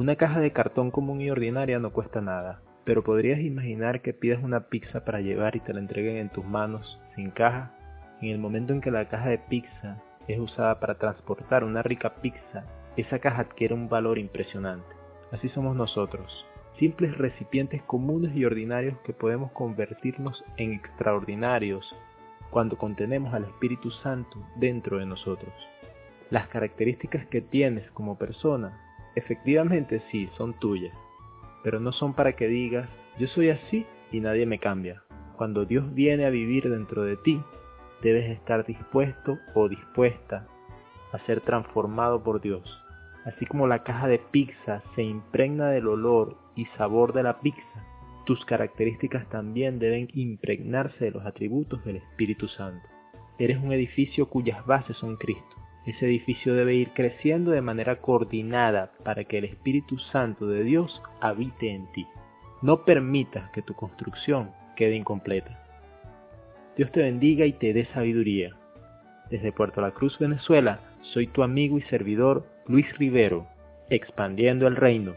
Una caja de cartón común y ordinaria no cuesta nada, pero podrías imaginar que pidas una pizza para llevar y te la entreguen en tus manos, sin caja. En el momento en que la caja de pizza es usada para transportar una rica pizza, esa caja adquiere un valor impresionante. Así somos nosotros, simples recipientes comunes y ordinarios que podemos convertirnos en extraordinarios cuando contenemos al Espíritu Santo dentro de nosotros. Las características que tienes como persona, efectivamente sí, son tuyas, pero no son para que digas, yo soy así y nadie me cambia. Cuando Dios viene a vivir dentro de ti, debes estar dispuesto o dispuesta a ser transformado por Dios. Así como la caja de pizza se impregna del olor y sabor de la pizza, tus características también deben impregnarse de los atributos del Espíritu Santo. Eres un edificio cuyas bases son Cristo. Ese edificio debe ir creciendo de manera coordinada para que el Espíritu Santo de Dios habite en ti. No permitas que tu construcción quede incompleta. Dios te bendiga y te dé sabiduría. Desde Puerto La Cruz, Venezuela, soy tu amigo y servidor Luis Rivero, expandiendo el reino.